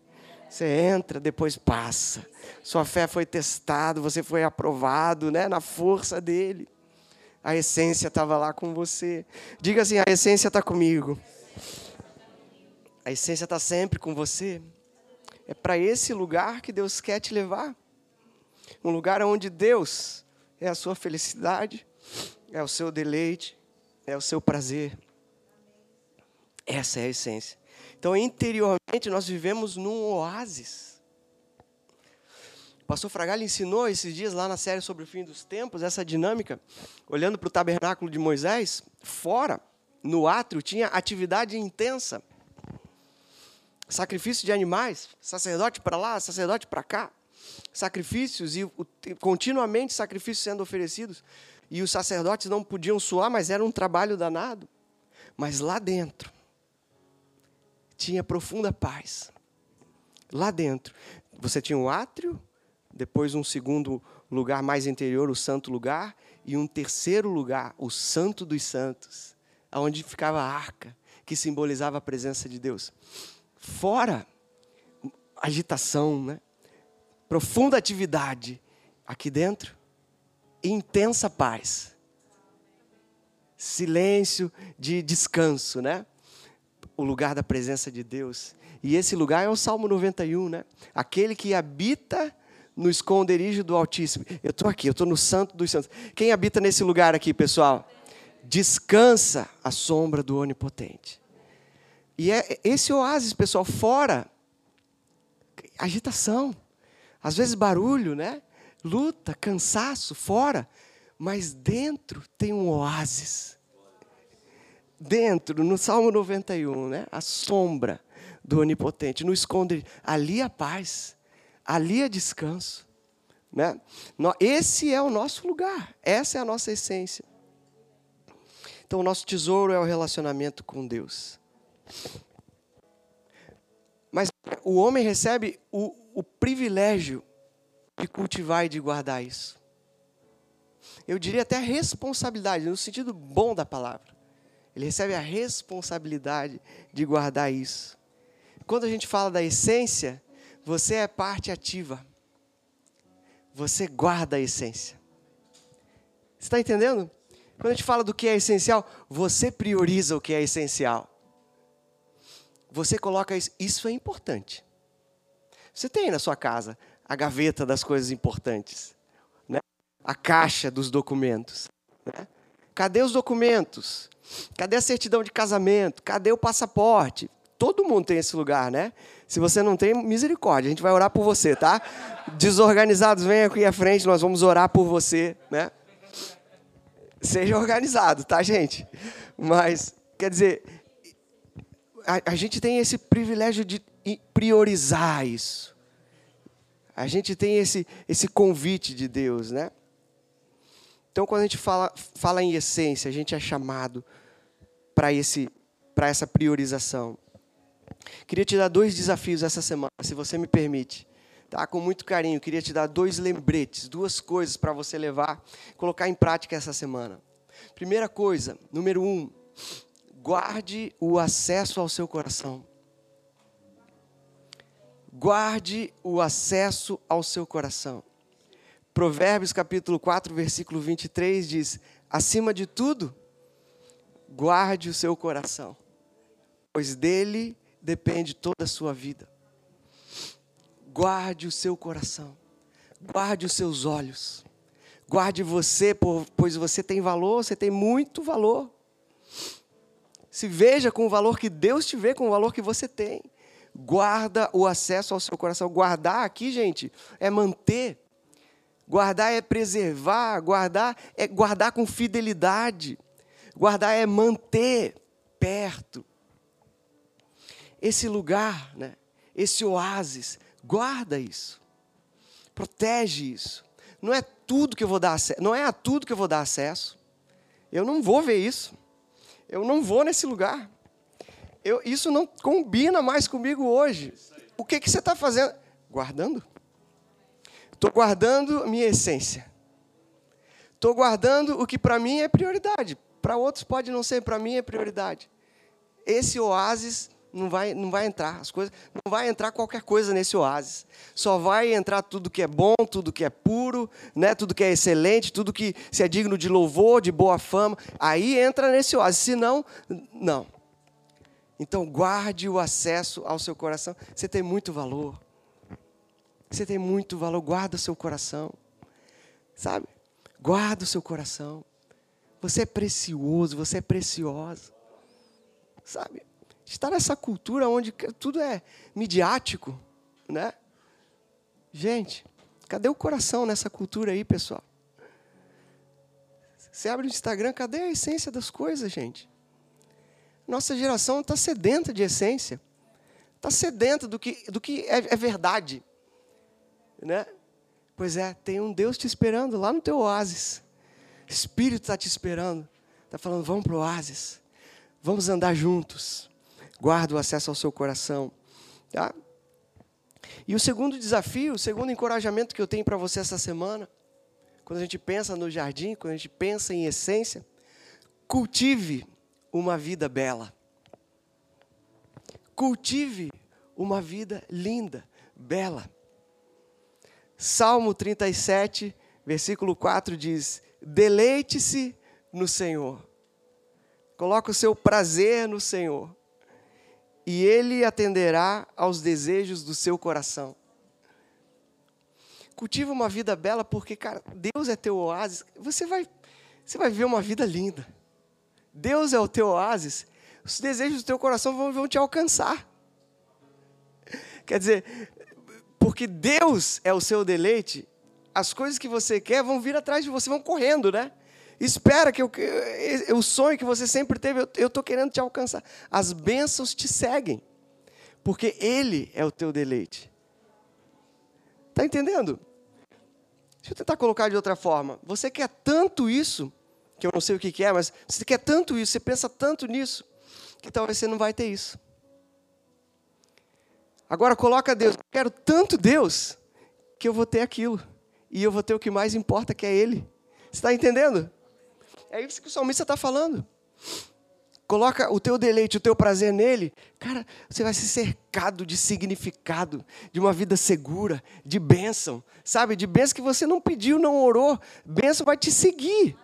Você entra, depois passa. Sua fé foi testada, você foi aprovado né, na força dele. A essência estava lá com você. Diga assim: a essência está comigo. A essência está sempre com você. É para esse lugar que Deus quer te levar. Um lugar onde Deus é a sua felicidade, é o seu deleite, é o seu prazer. Essa é a essência. Então, interiormente, nós vivemos num oásis. O pastor Fragalho ensinou esses dias lá na série sobre o fim dos tempos, essa dinâmica, olhando para o tabernáculo de Moisés, fora, no átrio, tinha atividade intensa sacrifício de animais, sacerdote para lá, sacerdote para cá, sacrifícios e continuamente sacrifícios sendo oferecidos. E os sacerdotes não podiam suar, mas era um trabalho danado. Mas lá dentro tinha profunda paz. Lá dentro você tinha o átrio, depois um segundo lugar mais interior, o santo lugar, e um terceiro lugar, o santo dos santos, aonde ficava a arca, que simbolizava a presença de Deus fora agitação, né? profunda atividade. Aqui dentro, intensa paz. silêncio, de descanso, né? O lugar da presença de Deus. E esse lugar é o Salmo 91, né? Aquele que habita no esconderijo do Altíssimo. Eu estou aqui, eu estou no Santo dos Santos. Quem habita nesse lugar aqui, pessoal? Descansa a sombra do Onipotente. E é esse oásis, pessoal, fora agitação, às vezes barulho, né? Luta, cansaço, fora, mas dentro tem um oásis. Dentro, no Salmo 91, né? A sombra do Onipotente, no esconde, ali a paz, ali a descanso. Né? Esse é o nosso lugar, essa é a nossa essência. Então, o nosso tesouro é o relacionamento com Deus. Mas o homem recebe o, o privilégio de cultivar e de guardar isso. Eu diria até responsabilidade, no sentido bom da palavra. Ele recebe a responsabilidade de guardar isso. Quando a gente fala da essência, você é parte ativa. Você guarda a essência. Você está entendendo? Quando a gente fala do que é essencial, você prioriza o que é essencial. Você coloca isso. Isso é importante. Você tem na sua casa a gaveta das coisas importantes, né? a caixa dos documentos. Né? Cadê os documentos? Cadê a certidão de casamento? Cadê o passaporte? Todo mundo tem esse lugar, né? Se você não tem, misericórdia, a gente vai orar por você, tá? Desorganizados, venham aqui à frente, nós vamos orar por você, né? Seja organizado, tá, gente? Mas, quer dizer, a, a gente tem esse privilégio de priorizar isso. A gente tem esse, esse convite de Deus, né? Então, quando a gente fala, fala em essência, a gente é chamado para essa priorização. Queria te dar dois desafios essa semana, se você me permite. Tá? Com muito carinho, queria te dar dois lembretes, duas coisas para você levar, colocar em prática essa semana. Primeira coisa, número um, guarde o acesso ao seu coração. Guarde o acesso ao seu coração. Provérbios capítulo 4, versículo 23 diz: Acima de tudo, guarde o seu coração, pois dele depende toda a sua vida. Guarde o seu coração, guarde os seus olhos, guarde você, pois você tem valor, você tem muito valor. Se veja com o valor que Deus te vê, com o valor que você tem. Guarda o acesso ao seu coração. Guardar aqui, gente, é manter. Guardar é preservar. Guardar é guardar com fidelidade. Guardar é manter perto. Esse lugar, né? esse oásis, guarda isso. Protege isso. Não é tudo que eu vou dar não é a tudo que eu vou dar acesso. Eu não vou ver isso. Eu não vou nesse lugar. Eu, isso não combina mais comigo hoje. O que, que você está fazendo? Guardando. Estou guardando minha essência. Estou guardando o que para mim é prioridade. Para outros pode não ser, para mim é prioridade. Esse oásis não vai, não vai entrar as coisas, não vai entrar qualquer coisa nesse oásis. Só vai entrar tudo que é bom, tudo que é puro, né? Tudo que é excelente, tudo que se é digno de louvor, de boa fama. Aí entra nesse oásis. Se não, não. Então guarde o acesso ao seu coração. Você tem muito valor. Você tem muito valor. Guarda o seu coração. Sabe? Guarda o seu coração. Você é precioso, você é preciosa. Sabe? está nessa cultura onde tudo é midiático, né? Gente, cadê o coração nessa cultura aí, pessoal? Você abre o Instagram, cadê a essência das coisas, gente? Nossa geração está sedenta de essência, está sedenta do que, do que é, é verdade, né? Pois é, tem um Deus te esperando lá no teu oásis. Espírito está te esperando, está falando, vamos para o oásis, vamos andar juntos guarda o acesso ao seu coração. Tá? E o segundo desafio, o segundo encorajamento que eu tenho para você essa semana, quando a gente pensa no jardim, quando a gente pensa em essência, cultive uma vida bela. Cultive uma vida linda, bela. Salmo 37, versículo 4 diz: Deleite-se no Senhor, coloca o seu prazer no Senhor, e Ele atenderá aos desejos do seu coração. Cultiva uma vida bela, porque, cara, Deus é teu oásis. Você vai, você vai ver uma vida linda. Deus é o teu oásis. Os desejos do teu coração vão, vão te alcançar. Quer dizer, porque Deus é o seu deleite, as coisas que você quer vão vir atrás de você, vão correndo, né? Espera que eu, o sonho que você sempre teve, eu estou querendo te alcançar. As bênçãos te seguem, porque Ele é o teu deleite. Está entendendo? Deixa eu tentar colocar de outra forma. Você quer tanto isso, que eu não sei o que é, mas você quer tanto isso, você pensa tanto nisso, que talvez você não vai ter isso. Agora coloca Deus, eu quero tanto Deus, que eu vou ter aquilo. E eu vou ter o que mais importa, que é Ele. Você está entendendo? É isso que o salmista está falando. Coloca o teu deleite, o teu prazer nele, cara, você vai ser cercado de significado, de uma vida segura, de bênção, sabe? De bênção que você não pediu, não orou. Bênção vai te seguir.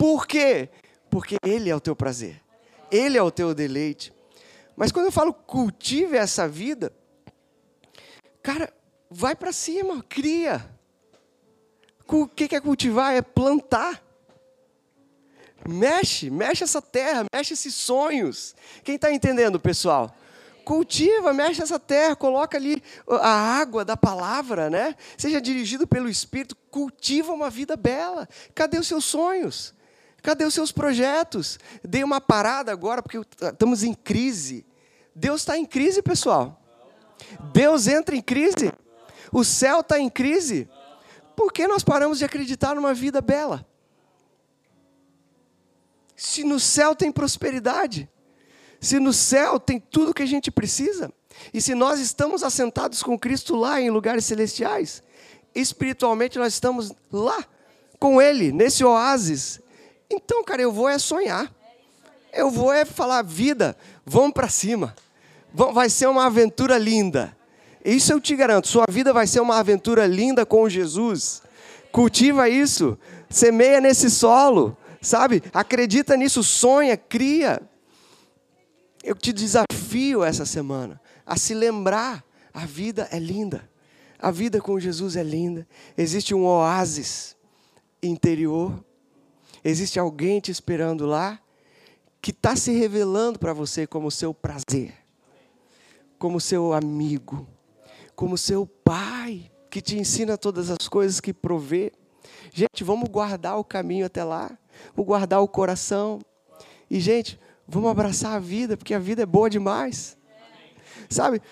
Por quê? Porque ele é o teu prazer, ele é o teu deleite. Mas quando eu falo cultive essa vida, cara, vai para cima, cria. O que é cultivar? É plantar. Mexe, mexe essa terra, mexe esses sonhos. Quem está entendendo, pessoal? Cultiva, mexe essa terra, coloca ali a água da palavra, né? Seja dirigido pelo Espírito, cultiva uma vida bela. Cadê os seus sonhos? Cadê os seus projetos? Dei uma parada agora, porque estamos em crise. Deus está em crise, pessoal. Deus entra em crise. O céu está em crise. Por que nós paramos de acreditar numa vida bela? Se no céu tem prosperidade, se no céu tem tudo que a gente precisa, e se nós estamos assentados com Cristo lá em lugares celestiais, espiritualmente nós estamos lá com Ele, nesse oásis. Então, cara, eu vou é sonhar. Eu vou é falar, vida, vamos para cima. Vai ser uma aventura linda. Isso eu te garanto, sua vida vai ser uma aventura linda com Jesus. Cultiva isso, semeia nesse solo sabe? Acredita nisso, sonha, cria. Eu te desafio essa semana a se lembrar: a vida é linda, a vida com Jesus é linda. Existe um oásis interior, existe alguém te esperando lá que está se revelando para você como seu prazer, como seu amigo, como seu pai que te ensina todas as coisas que provê. Gente, vamos guardar o caminho até lá vamos guardar o coração. E, gente, vamos abraçar a vida, porque a vida é boa demais. Sabe?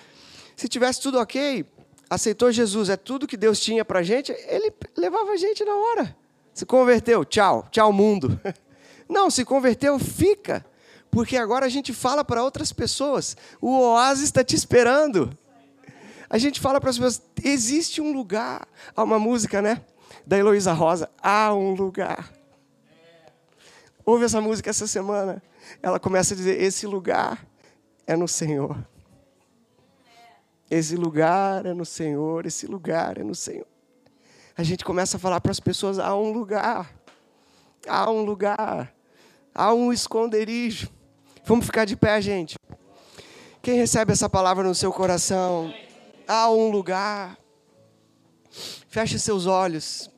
Se tivesse tudo ok, aceitou Jesus, é tudo que Deus tinha para gente, ele levava a gente na hora. Se converteu, tchau, tchau mundo. Não, se converteu, fica. Porque agora a gente fala para outras pessoas, o oásis está te esperando. A gente fala para as pessoas, existe um lugar. Há uma música, né? Da Heloísa Rosa, há um lugar ouve essa música essa semana. Ela começa a dizer: Esse lugar é no Senhor. Esse lugar é no Senhor, esse lugar é no Senhor. A gente começa a falar para as pessoas: há um lugar, há um lugar, há um esconderijo. Vamos ficar de pé, gente. Quem recebe essa palavra no seu coração? Há um lugar. Feche seus olhos.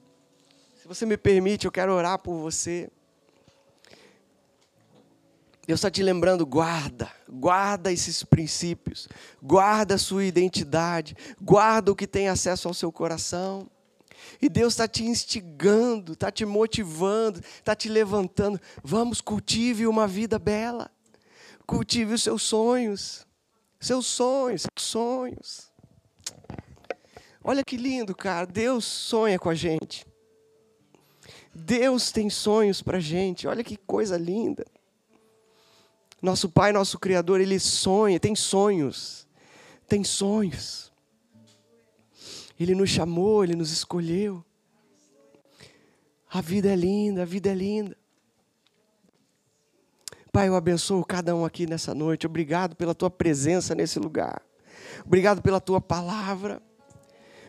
Se você me permite, eu quero orar por você. Deus está te lembrando, guarda, guarda esses princípios, guarda a sua identidade, guarda o que tem acesso ao seu coração. E Deus está te instigando, está te motivando, está te levantando. Vamos, cultive uma vida bela. Cultive os seus sonhos. Seus sonhos, seus sonhos. Olha que lindo, cara. Deus sonha com a gente. Deus tem sonhos para gente. Olha que coisa linda. Nosso Pai, nosso Criador, Ele sonha, tem sonhos. Tem sonhos. Ele nos chamou, Ele nos escolheu. A vida é linda, a vida é linda. Pai, eu abençoo cada um aqui nessa noite. Obrigado pela tua presença nesse lugar. Obrigado pela tua palavra.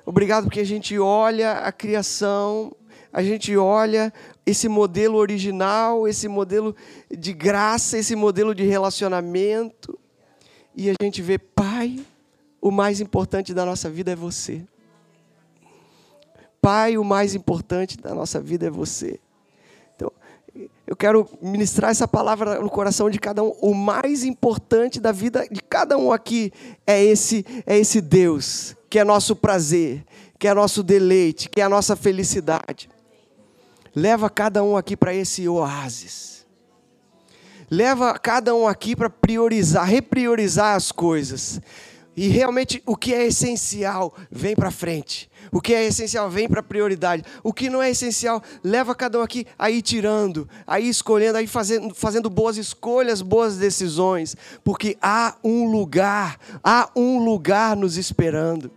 Obrigado porque a gente olha a criação, a gente olha esse modelo original, esse modelo de graça, esse modelo de relacionamento. E a gente vê, Pai, o mais importante da nossa vida é você. Pai, o mais importante da nossa vida é você. Eu quero ministrar essa palavra no coração de cada um. O mais importante da vida de cada um aqui é esse, é esse Deus, que é nosso prazer, que é nosso deleite, que é a nossa felicidade. Leva cada um aqui para esse oásis. Leva cada um aqui para priorizar, repriorizar as coisas. E realmente o que é essencial vem para frente. O que é essencial vem para prioridade. O que não é essencial leva cada um aqui a ir tirando, a ir escolhendo, a ir fazendo, fazendo boas escolhas, boas decisões. Porque há um lugar, há um lugar nos esperando.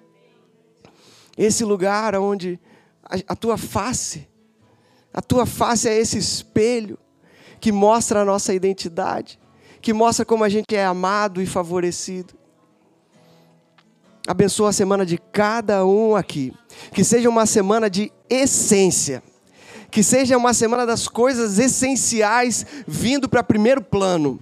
Esse lugar onde a, a tua face a tua face é esse espelho que mostra a nossa identidade, que mostra como a gente é amado e favorecido. Abençoa a semana de cada um aqui. Que seja uma semana de essência. Que seja uma semana das coisas essenciais vindo para primeiro plano.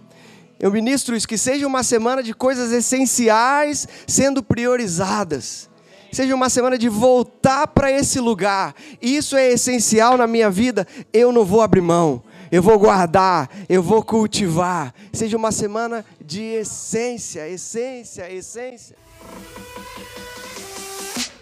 Eu ministro isso, que seja uma semana de coisas essenciais sendo priorizadas seja uma semana de voltar para esse lugar. Isso é essencial na minha vida. Eu não vou abrir mão. Eu vou guardar, eu vou cultivar. Seja uma semana de essência, essência, essência.